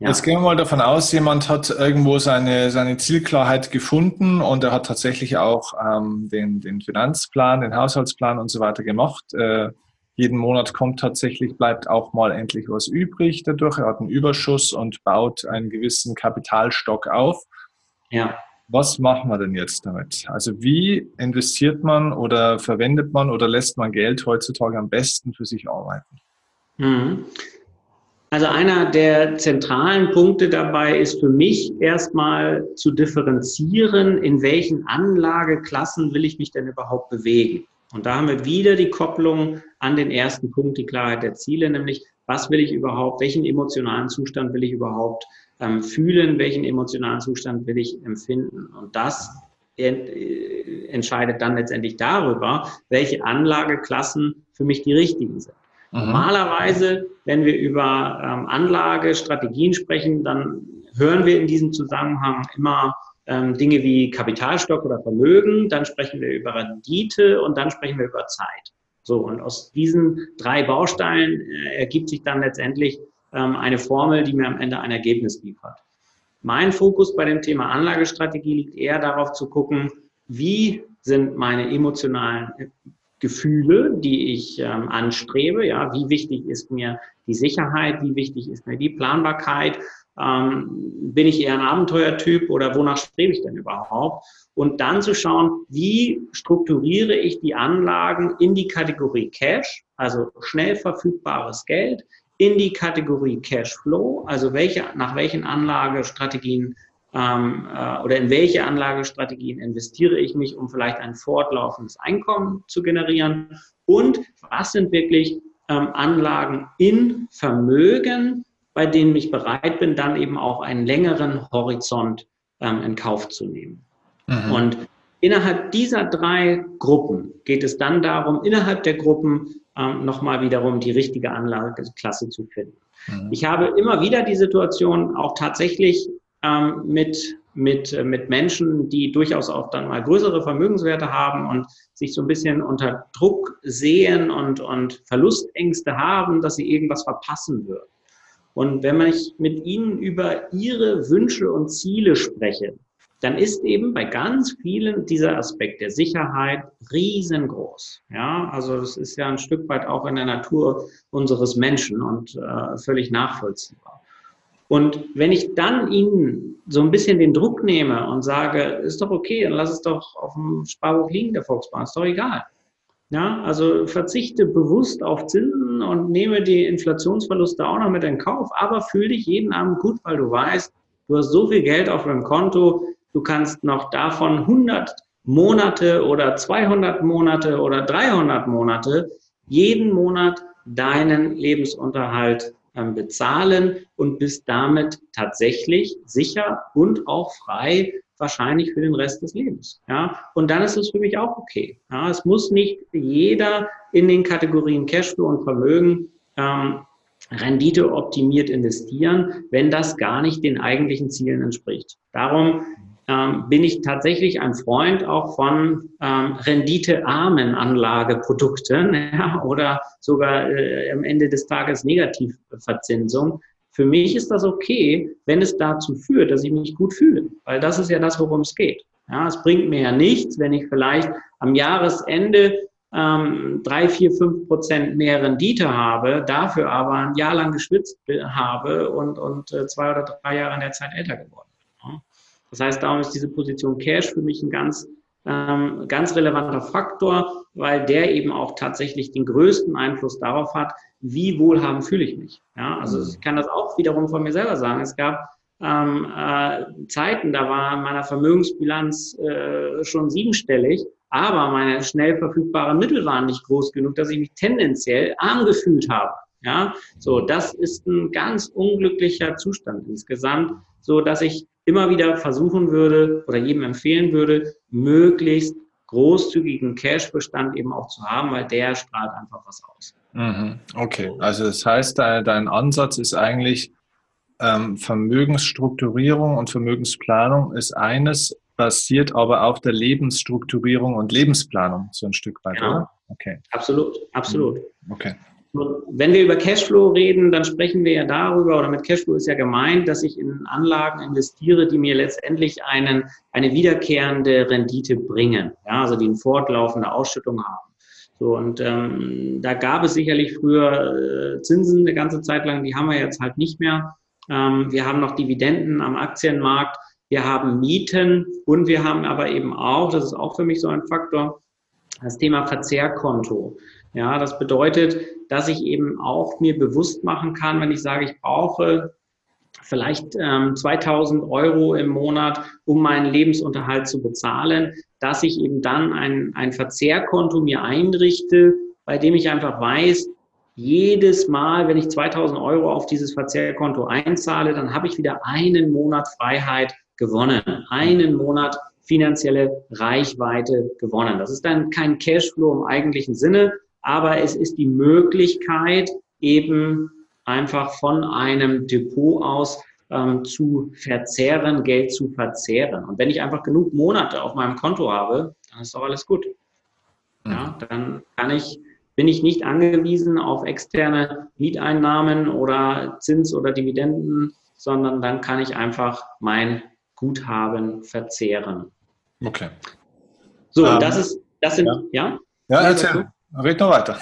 Ja. Jetzt gehen wir mal davon aus, jemand hat irgendwo seine, seine Zielklarheit gefunden und er hat tatsächlich auch ähm, den, den Finanzplan, den Haushaltsplan und so weiter gemacht. Äh, jeden Monat kommt tatsächlich, bleibt auch mal endlich was übrig dadurch. Er hat einen Überschuss und baut einen gewissen Kapitalstock auf. Ja. Was machen wir denn jetzt damit? Also wie investiert man oder verwendet man oder lässt man Geld heutzutage am besten für sich arbeiten? Mhm. Also einer der zentralen Punkte dabei ist für mich erstmal zu differenzieren, in welchen Anlageklassen will ich mich denn überhaupt bewegen. Und da haben wir wieder die Kopplung an den ersten Punkt, die Klarheit der Ziele, nämlich was will ich überhaupt, welchen emotionalen Zustand will ich überhaupt ähm, fühlen, welchen emotionalen Zustand will ich empfinden. Und das äh, entscheidet dann letztendlich darüber, welche Anlageklassen für mich die richtigen sind. Mhm. Normalerweise, wenn wir über ähm, Anlagestrategien sprechen, dann hören wir in diesem Zusammenhang immer ähm, Dinge wie Kapitalstock oder Vermögen, dann sprechen wir über Rendite und dann sprechen wir über Zeit. So, und aus diesen drei Bausteinen äh, ergibt sich dann letztendlich ähm, eine Formel, die mir am Ende ein Ergebnis liefert. Mein Fokus bei dem Thema Anlagestrategie liegt eher darauf zu gucken, wie sind meine emotionalen Gefühle, die ich ähm, anstrebe. Ja, wie wichtig ist mir die Sicherheit? Wie wichtig ist mir die Planbarkeit? Ähm, bin ich eher ein Abenteuertyp oder wonach strebe ich denn überhaupt? Und dann zu schauen, wie strukturiere ich die Anlagen in die Kategorie Cash, also schnell verfügbares Geld, in die Kategorie Cashflow, also welche, nach welchen Anlagestrategien ähm, äh, oder in welche Anlagestrategien investiere ich mich, um vielleicht ein fortlaufendes Einkommen zu generieren und was sind wirklich ähm, Anlagen in Vermögen, bei denen ich bereit bin, dann eben auch einen längeren Horizont ähm, in Kauf zu nehmen. Mhm. Und innerhalb dieser drei Gruppen geht es dann darum, innerhalb der Gruppen ähm, nochmal wiederum die richtige Anlageklasse zu finden. Mhm. Ich habe immer wieder die Situation, auch tatsächlich ähm, mit, mit, äh, mit Menschen, die durchaus auch dann mal größere Vermögenswerte haben und sich so ein bisschen unter Druck sehen und, und Verlustängste haben, dass sie irgendwas verpassen würden. Und wenn ich mit ihnen über ihre Wünsche und Ziele spreche, dann ist eben bei ganz vielen dieser Aspekt der Sicherheit riesengroß. Ja, also das ist ja ein Stück weit auch in der Natur unseres Menschen und äh, völlig nachvollziehbar. Und wenn ich dann ihnen so ein bisschen den Druck nehme und sage, ist doch okay, dann lass es doch auf dem Sparbuch liegen, der Volksbank, ist doch egal. Ja, also verzichte bewusst auf Zinsen und nehme die Inflationsverluste auch noch mit in Kauf, aber fühl dich jeden Abend gut, weil du weißt, du hast so viel Geld auf deinem Konto, du kannst noch davon 100 Monate oder 200 Monate oder 300 Monate jeden Monat deinen Lebensunterhalt ähm, bezahlen und bist damit tatsächlich sicher und auch frei wahrscheinlich für den Rest des Lebens. Ja, und dann ist es für mich auch okay. Ja, es muss nicht jeder in den Kategorien Cashflow und Vermögen ähm, Rendite optimiert investieren, wenn das gar nicht den eigentlichen Zielen entspricht. Darum ähm, bin ich tatsächlich ein Freund auch von ähm, renditearmen Anlageprodukten [LAUGHS] ja, oder sogar äh, am Ende des Tages Negativverzinsung. Für mich ist das okay, wenn es dazu führt, dass ich mich gut fühle, weil das ist ja das, worum es geht. Ja, es bringt mir ja nichts, wenn ich vielleicht am Jahresende ähm, drei, vier, fünf Prozent mehr Rendite habe, dafür aber ein Jahr lang geschwitzt habe und, und äh, zwei oder drei Jahre in der Zeit älter geworden. Das heißt, darum ist diese Position Cash für mich ein ganz, ähm, ganz relevanter Faktor, weil der eben auch tatsächlich den größten Einfluss darauf hat, wie wohlhabend fühle ich mich. Ja, also ich kann das auch wiederum von mir selber sagen. Es gab ähm, äh, Zeiten, da war meiner Vermögensbilanz äh, schon siebenstellig, aber meine schnell verfügbaren Mittel waren nicht groß genug, dass ich mich tendenziell arm gefühlt habe. Ja, so das ist ein ganz unglücklicher Zustand insgesamt, so dass ich immer wieder versuchen würde oder jedem empfehlen würde, möglichst großzügigen Cash-Bestand eben auch zu haben, weil der strahlt einfach was aus. Mhm. Okay, also das heißt, dein Ansatz ist eigentlich ähm, Vermögensstrukturierung und Vermögensplanung ist eines, basiert aber auf der Lebensstrukturierung und Lebensplanung so ein Stück weit, genau. oder? Okay. Absolut, absolut. Mhm. Okay. Wenn wir über Cashflow reden, dann sprechen wir ja darüber, oder mit Cashflow ist ja gemeint, dass ich in Anlagen investiere, die mir letztendlich einen, eine wiederkehrende Rendite bringen, ja, also die eine fortlaufende Ausschüttung haben. So, und ähm, da gab es sicherlich früher äh, Zinsen eine ganze Zeit lang, die haben wir jetzt halt nicht mehr. Ähm, wir haben noch Dividenden am Aktienmarkt, wir haben Mieten und wir haben aber eben auch, das ist auch für mich so ein Faktor, das Thema Verzehrkonto. Ja, das bedeutet, dass ich eben auch mir bewusst machen kann, wenn ich sage, ich brauche vielleicht ähm, 2000 Euro im Monat, um meinen Lebensunterhalt zu bezahlen, dass ich eben dann ein, ein Verzehrkonto mir einrichte, bei dem ich einfach weiß, jedes Mal, wenn ich 2000 Euro auf dieses Verzehrkonto einzahle, dann habe ich wieder einen Monat Freiheit gewonnen, einen Monat finanzielle Reichweite gewonnen. Das ist dann kein Cashflow im eigentlichen Sinne, aber es ist die Möglichkeit, eben einfach von einem Depot aus ähm, zu verzehren, Geld zu verzehren. Und wenn ich einfach genug Monate auf meinem Konto habe, dann ist doch alles gut. Ja, mhm. dann kann ich, bin ich nicht angewiesen auf externe Mieteinnahmen oder Zins oder Dividenden, sondern dann kann ich einfach mein Guthaben verzehren. Okay. So, um, das ist, das sind, ja? Ja, ja erzähl. Red noch weiter.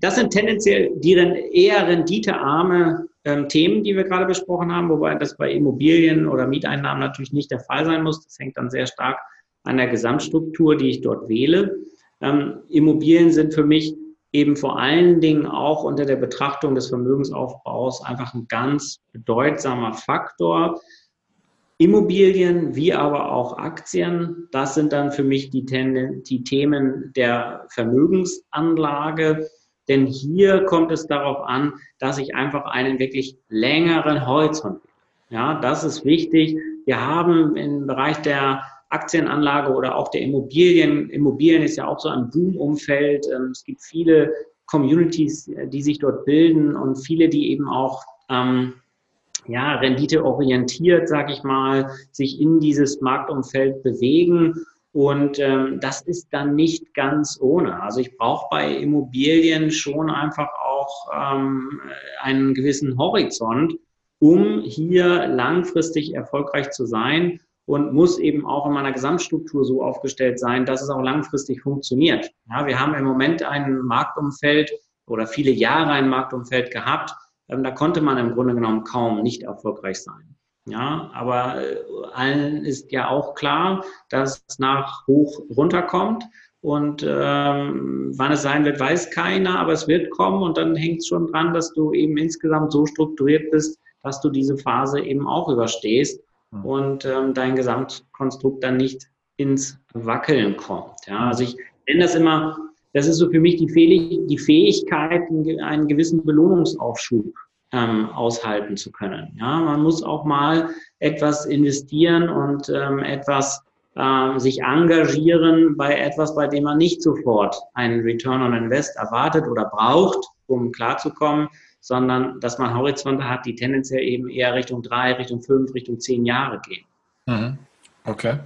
Das sind tendenziell die eher renditearme ähm, Themen, die wir gerade besprochen haben, wobei das bei Immobilien oder Mieteinnahmen natürlich nicht der Fall sein muss. Das hängt dann sehr stark an der Gesamtstruktur, die ich dort wähle. Ähm, Immobilien sind für mich eben vor allen Dingen auch unter der Betrachtung des Vermögensaufbaus einfach ein ganz bedeutsamer Faktor. Immobilien wie aber auch Aktien, das sind dann für mich die, die Themen der Vermögensanlage. Denn hier kommt es darauf an, dass ich einfach einen wirklich längeren Horizont ja, das ist wichtig. Wir haben im Bereich der Aktienanlage oder auch der Immobilien, Immobilien ist ja auch so ein Boom-Umfeld. Ähm, es gibt viele Communities, äh, die sich dort bilden und viele, die eben auch ähm, ja, renditeorientiert, sag ich mal, sich in dieses Marktumfeld bewegen. Und ähm, das ist dann nicht ganz ohne. Also ich brauche bei Immobilien schon einfach auch ähm, einen gewissen Horizont, um hier langfristig erfolgreich zu sein und muss eben auch in meiner Gesamtstruktur so aufgestellt sein, dass es auch langfristig funktioniert. Ja, wir haben im Moment ein Marktumfeld oder viele Jahre ein Marktumfeld gehabt, ähm, da konnte man im Grunde genommen kaum nicht erfolgreich sein. Ja, aber äh, allen ist ja auch klar, dass es nach hoch runterkommt. Und ähm, wann es sein wird, weiß keiner, aber es wird kommen und dann hängt es schon dran, dass du eben insgesamt so strukturiert bist, dass du diese Phase eben auch überstehst mhm. und ähm, dein Gesamtkonstrukt dann nicht ins Wackeln kommt. Ja, also ich nenne das immer, das ist so für mich die, Fäh die Fähigkeit, einen gewissen Belohnungsaufschub ähm, aushalten zu können. Ja, man muss auch mal etwas investieren und ähm, etwas äh, sich engagieren bei etwas, bei dem man nicht sofort einen Return on Invest erwartet oder braucht, um klarzukommen, sondern dass man Horizonte hat, die tendenziell eben eher Richtung drei, Richtung fünf, Richtung zehn Jahre gehen. Mhm. Okay.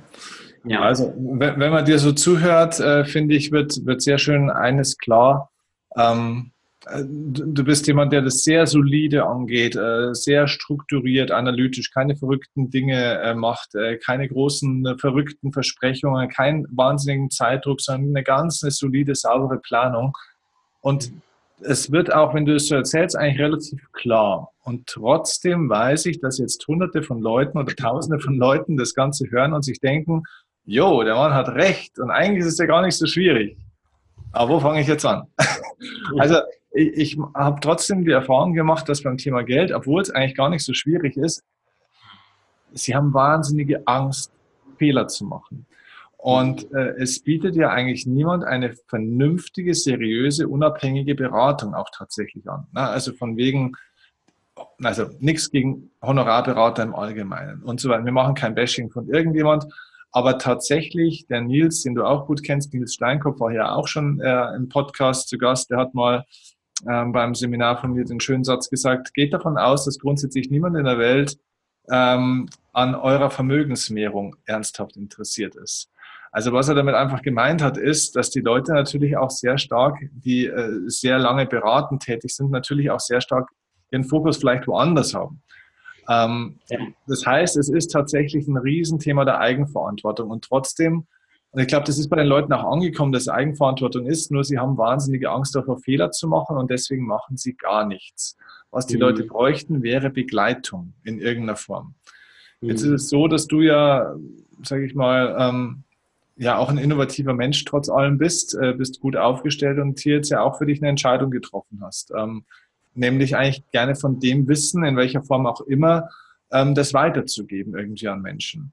Ja. Also, wenn, wenn man dir so zuhört, äh, finde ich, wird, wird sehr schön eines klar. Ähm, äh, du bist jemand, der das sehr solide angeht, äh, sehr strukturiert, analytisch, keine verrückten Dinge äh, macht, äh, keine großen verrückten Versprechungen, keinen wahnsinnigen Zeitdruck, sondern eine ganz eine solide, saubere Planung. Und es wird auch, wenn du es so erzählst, eigentlich relativ klar. Und trotzdem weiß ich, dass jetzt hunderte von Leuten oder tausende von Leuten das Ganze hören und sich denken, jo, der Mann hat recht und eigentlich ist es ja gar nicht so schwierig. Aber wo fange ich jetzt an? [LAUGHS] also ich, ich habe trotzdem die Erfahrung gemacht, dass beim Thema Geld, obwohl es eigentlich gar nicht so schwierig ist, sie haben wahnsinnige Angst, Fehler zu machen. Und äh, es bietet ja eigentlich niemand eine vernünftige, seriöse, unabhängige Beratung auch tatsächlich an. Na, also von wegen, also nichts gegen Honorarberater im Allgemeinen und so weiter. Wir machen kein Bashing von irgendjemand, aber tatsächlich, der Nils, den du auch gut kennst, Nils Steinkopf war ja auch schon äh, im Podcast zu Gast, der hat mal ähm, beim Seminar von mir den schönen Satz gesagt, geht davon aus, dass grundsätzlich niemand in der Welt ähm, an eurer Vermögensmehrung ernsthaft interessiert ist. Also was er damit einfach gemeint hat, ist, dass die Leute natürlich auch sehr stark, die äh, sehr lange beratend tätig sind, natürlich auch sehr stark ihren Fokus vielleicht woanders haben. Ähm, ja. Das heißt, es ist tatsächlich ein Riesenthema der Eigenverantwortung und trotzdem, und ich glaube, das ist bei den Leuten auch angekommen, dass Eigenverantwortung ist, nur sie haben wahnsinnige Angst davor, Fehler zu machen und deswegen machen sie gar nichts. Was die mhm. Leute bräuchten, wäre Begleitung in irgendeiner Form. Mhm. Jetzt ist es so, dass du ja, sage ich mal, ähm, ja auch ein innovativer Mensch trotz allem bist, äh, bist gut aufgestellt und hier jetzt ja auch für dich eine Entscheidung getroffen hast. Ähm, nämlich eigentlich gerne von dem Wissen, in welcher Form auch immer, ähm, das weiterzugeben irgendwie an Menschen.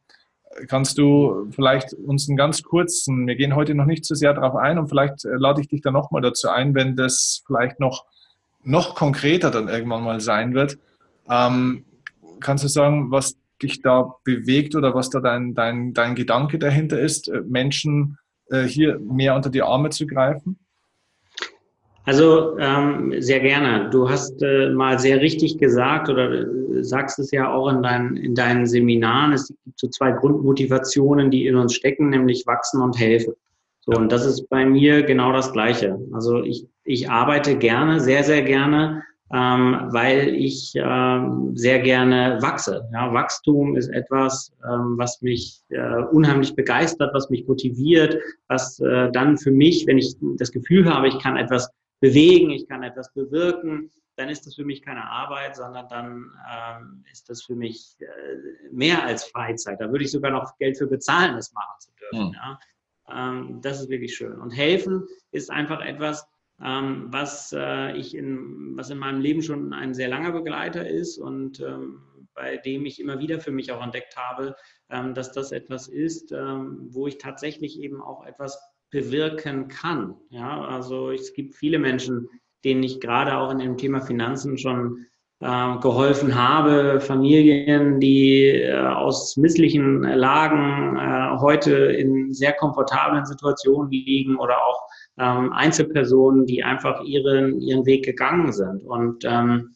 Kannst du vielleicht uns einen ganz kurzen, wir gehen heute noch nicht so sehr darauf ein und vielleicht äh, lade ich dich dann nochmal dazu ein, wenn das vielleicht noch, noch konkreter dann irgendwann mal sein wird. Ähm, kannst du sagen, was dich da bewegt oder was da dein, dein, dein Gedanke dahinter ist, äh, Menschen äh, hier mehr unter die Arme zu greifen? Also ähm, sehr gerne. Du hast äh, mal sehr richtig gesagt oder äh, sagst es ja auch in, dein, in deinen Seminaren. Es gibt so zwei Grundmotivationen, die in uns stecken, nämlich wachsen und helfen. So, und das ist bei mir genau das Gleiche. Also ich, ich arbeite gerne, sehr, sehr gerne ähm, weil ich ähm, sehr gerne wachse. Ja, Wachstum ist etwas, ähm, was mich äh, unheimlich begeistert, was mich motiviert, was äh, dann für mich, wenn ich das Gefühl habe, ich kann etwas bewegen, ich kann etwas bewirken, dann ist das für mich keine Arbeit, sondern dann ähm, ist das für mich äh, mehr als Freizeit. Da würde ich sogar noch Geld für bezahlen, das machen zu dürfen. Mhm. Ja. Ähm, das ist wirklich schön. Und helfen ist einfach etwas, ähm, was, äh, ich in, was in meinem Leben schon ein sehr langer Begleiter ist und ähm, bei dem ich immer wieder für mich auch entdeckt habe, ähm, dass das etwas ist, ähm, wo ich tatsächlich eben auch etwas bewirken kann. Ja, also es gibt viele Menschen, denen ich gerade auch in dem Thema Finanzen schon äh, geholfen habe, Familien, die äh, aus misslichen Lagen äh, heute in sehr komfortablen Situationen liegen oder auch ähm, Einzelpersonen, die einfach ihren, ihren Weg gegangen sind. Und, ähm,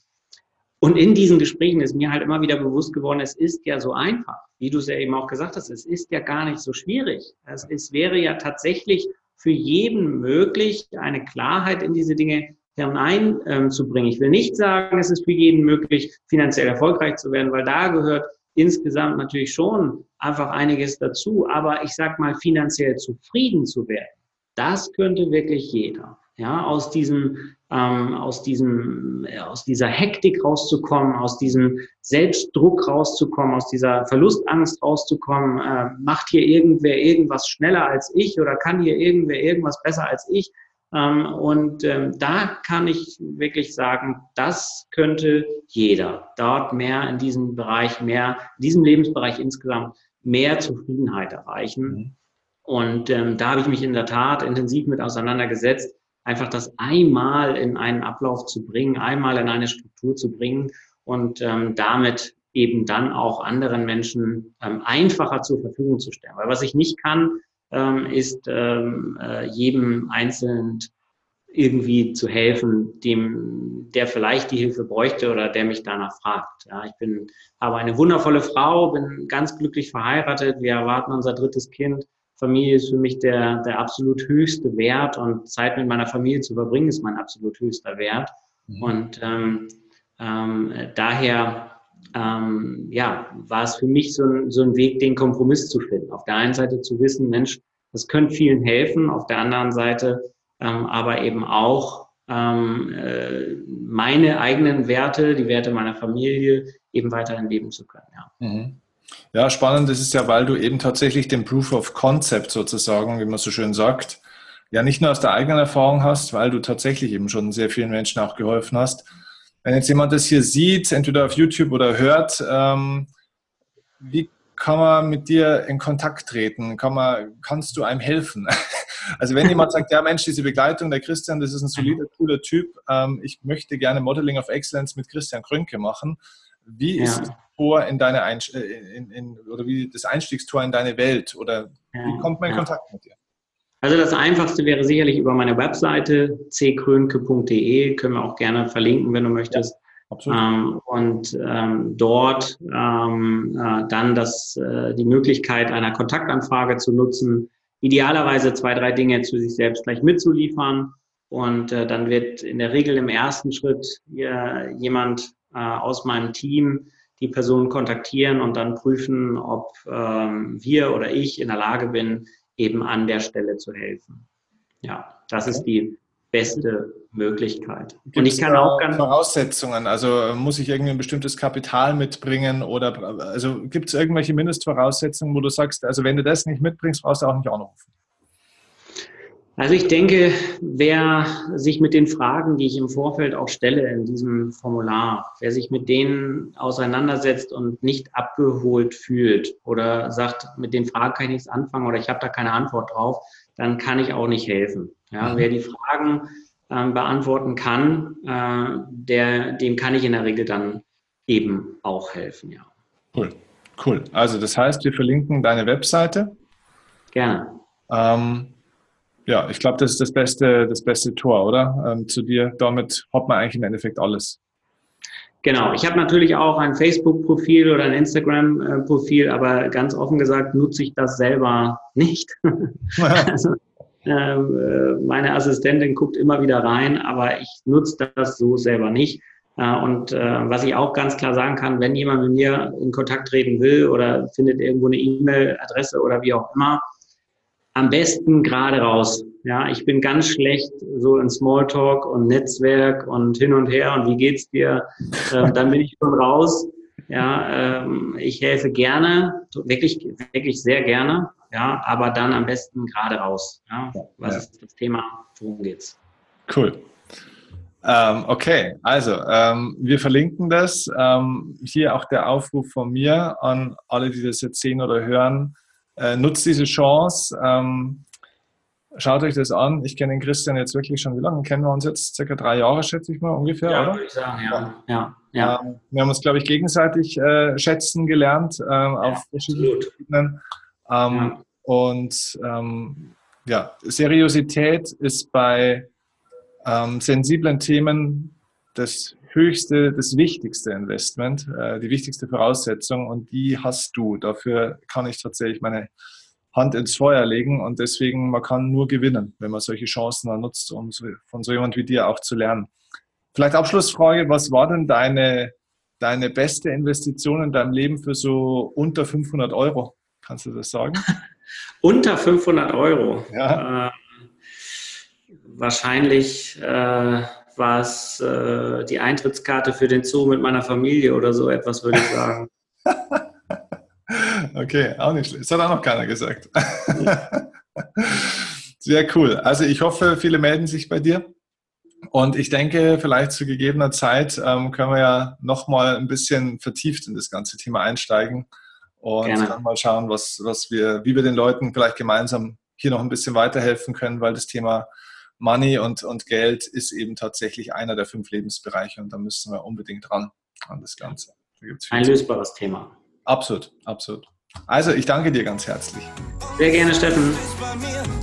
und in diesen Gesprächen ist mir halt immer wieder bewusst geworden, es ist ja so einfach, wie du es ja eben auch gesagt hast, es ist ja gar nicht so schwierig. Es, es wäre ja tatsächlich für jeden möglich, eine Klarheit in diese Dinge hineinzubringen. Ähm, ich will nicht sagen, es ist für jeden möglich, finanziell erfolgreich zu werden, weil da gehört insgesamt natürlich schon einfach einiges dazu. Aber ich sag mal, finanziell zufrieden zu werden, das könnte wirklich jeder. Ja, aus diesem, ähm, aus diesem, äh, aus dieser Hektik rauszukommen, aus diesem Selbstdruck rauszukommen, aus dieser Verlustangst rauszukommen, äh, macht hier irgendwer irgendwas schneller als ich oder kann hier irgendwer irgendwas besser als ich. Ähm, und ähm, da kann ich wirklich sagen, das könnte jeder dort mehr in diesem Bereich, mehr, in diesem Lebensbereich insgesamt mehr Zufriedenheit erreichen. Mhm. Und ähm, da habe ich mich in der Tat intensiv mit auseinandergesetzt, einfach das einmal in einen Ablauf zu bringen, einmal in eine Struktur zu bringen und ähm, damit eben dann auch anderen Menschen ähm, einfacher zur Verfügung zu stellen. Weil was ich nicht kann, ähm, ist ähm, äh, jedem Einzelnen irgendwie zu helfen, dem, der vielleicht die Hilfe bräuchte oder der mich danach fragt. Ja, ich bin, habe eine wundervolle Frau, bin ganz glücklich verheiratet. Wir erwarten unser drittes Kind. Familie ist für mich der, der absolut höchste Wert und Zeit mit meiner Familie zu verbringen ist mein absolut höchster Wert. Mhm. Und ähm, ähm, daher ähm, ja, war es für mich so ein, so ein Weg, den Kompromiss zu finden. Auf der einen Seite zu wissen, Mensch, das könnte vielen helfen, auf der anderen Seite ähm, aber eben auch ähm, äh, meine eigenen Werte, die Werte meiner Familie eben weiterhin leben zu können. Ja. Mhm. Ja, spannend ist es ja, weil du eben tatsächlich den Proof of Concept sozusagen, wie man so schön sagt, ja nicht nur aus der eigenen Erfahrung hast, weil du tatsächlich eben schon sehr vielen Menschen auch geholfen hast. Wenn jetzt jemand das hier sieht, entweder auf YouTube oder hört, ähm, wie kann man mit dir in Kontakt treten? Kann man, kannst du einem helfen? [LAUGHS] Also wenn jemand sagt, ja Mensch, diese Begleitung, der Christian, das ist ein solider, cooler Typ, ähm, ich möchte gerne Modeling of Excellence mit Christian Krönke machen. Wie ist ja. das Tor in deine Einst äh, in, in, oder wie das Einstiegstor in deine Welt oder ja. wie kommt man in. Kontakt mit dir? Also das Einfachste wäre sicherlich über meine Webseite ckrönke.de, können wir auch gerne verlinken, wenn du möchtest. Ähm, und ähm, dort ähm, äh, dann das, äh, die Möglichkeit einer Kontaktanfrage zu nutzen, idealerweise zwei, drei Dinge zu sich selbst gleich mitzuliefern. Und äh, dann wird in der Regel im ersten Schritt äh, jemand äh, aus meinem Team die Person kontaktieren und dann prüfen, ob ähm, wir oder ich in der Lage bin, eben an der Stelle zu helfen. Ja, das ist die beste Möglichkeit. Gibt's und ich kann auch ganz Voraussetzungen, also muss ich irgendwie ein bestimmtes Kapital mitbringen oder also gibt es irgendwelche Mindestvoraussetzungen, wo du sagst, also wenn du das nicht mitbringst, brauchst du auch nicht anrufen? Also ich denke, wer sich mit den Fragen, die ich im Vorfeld auch stelle in diesem Formular, wer sich mit denen auseinandersetzt und nicht abgeholt fühlt oder sagt, mit den Fragen kann ich nichts anfangen oder ich habe da keine Antwort drauf, dann kann ich auch nicht helfen. Ja, mhm. wer die Fragen äh, beantworten kann, äh, der, dem kann ich in der Regel dann eben auch helfen, ja. Cool, cool. Also das heißt, wir verlinken deine Webseite. Gerne. Ähm, ja, ich glaube, das ist das beste, das beste Tor, oder? Ähm, zu dir. Damit hat man eigentlich im Endeffekt alles. Genau, ich habe natürlich auch ein Facebook-Profil oder ein Instagram-Profil, aber ganz offen gesagt nutze ich das selber nicht. [LAUGHS] also, ähm, äh, meine Assistentin guckt immer wieder rein, aber ich nutze das so selber nicht. Äh, und äh, was ich auch ganz klar sagen kann, wenn jemand mit mir in Kontakt treten will oder findet irgendwo eine E-Mail-Adresse oder wie auch immer, am besten gerade raus. Ja, ich bin ganz schlecht so in Smalltalk und Netzwerk und hin und her und wie geht's dir? Ähm, dann bin ich schon raus. Ja, ähm, ich helfe gerne, wirklich, wirklich sehr gerne. Ja, aber dann am besten gerade raus. Ja, was ja. ist das Thema? Worum geht's? Cool. Ähm, okay, also ähm, wir verlinken das. Ähm, hier auch der Aufruf von mir an alle, die das jetzt sehen oder hören. Äh, nutzt diese Chance. Ähm, schaut euch das an. Ich kenne den Christian jetzt wirklich schon. Wie lange kennen wir uns jetzt? Circa drei Jahre, schätze ich mal, ungefähr, ja, oder? Würde ich sagen, ja. ja. ja. Ähm, wir haben uns, glaube ich, gegenseitig äh, schätzen gelernt ähm, ja, auf verschiedenen Ebenen. Ähm, und ja, Seriosität ist bei ähm, sensiblen Themen das höchste, das wichtigste Investment, äh, die wichtigste Voraussetzung und die hast du. Dafür kann ich tatsächlich meine Hand ins Feuer legen und deswegen, man kann nur gewinnen, wenn man solche Chancen dann nutzt, um so, von so jemand wie dir auch zu lernen. Vielleicht Abschlussfrage, was war denn deine, deine beste Investition in deinem Leben für so unter 500 Euro? Kannst du das sagen? [LAUGHS] unter 500 Euro? Ja. Äh, wahrscheinlich äh, war es äh, die Eintrittskarte für den Zoo mit meiner Familie oder so etwas, würde ich sagen. [LAUGHS] okay, auch nicht schlecht. Das hat auch noch keiner gesagt. [LAUGHS] Sehr cool. Also ich hoffe, viele melden sich bei dir. Und ich denke, vielleicht zu gegebener Zeit ähm, können wir ja nochmal ein bisschen vertieft in das ganze Thema einsteigen und Gerne. dann mal schauen, was, was wir, wie wir den Leuten vielleicht gemeinsam hier noch ein bisschen weiterhelfen können, weil das Thema Money und, und Geld ist eben tatsächlich einer der fünf Lebensbereiche und da müssen wir unbedingt ran an das Ganze. Da Ein lösbares Thema. Absolut, absolut. Also, ich danke dir ganz herzlich. Sehr gerne, Steffen.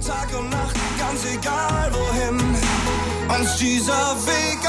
Tag und Nacht, ganz egal wohin uns dieser Weg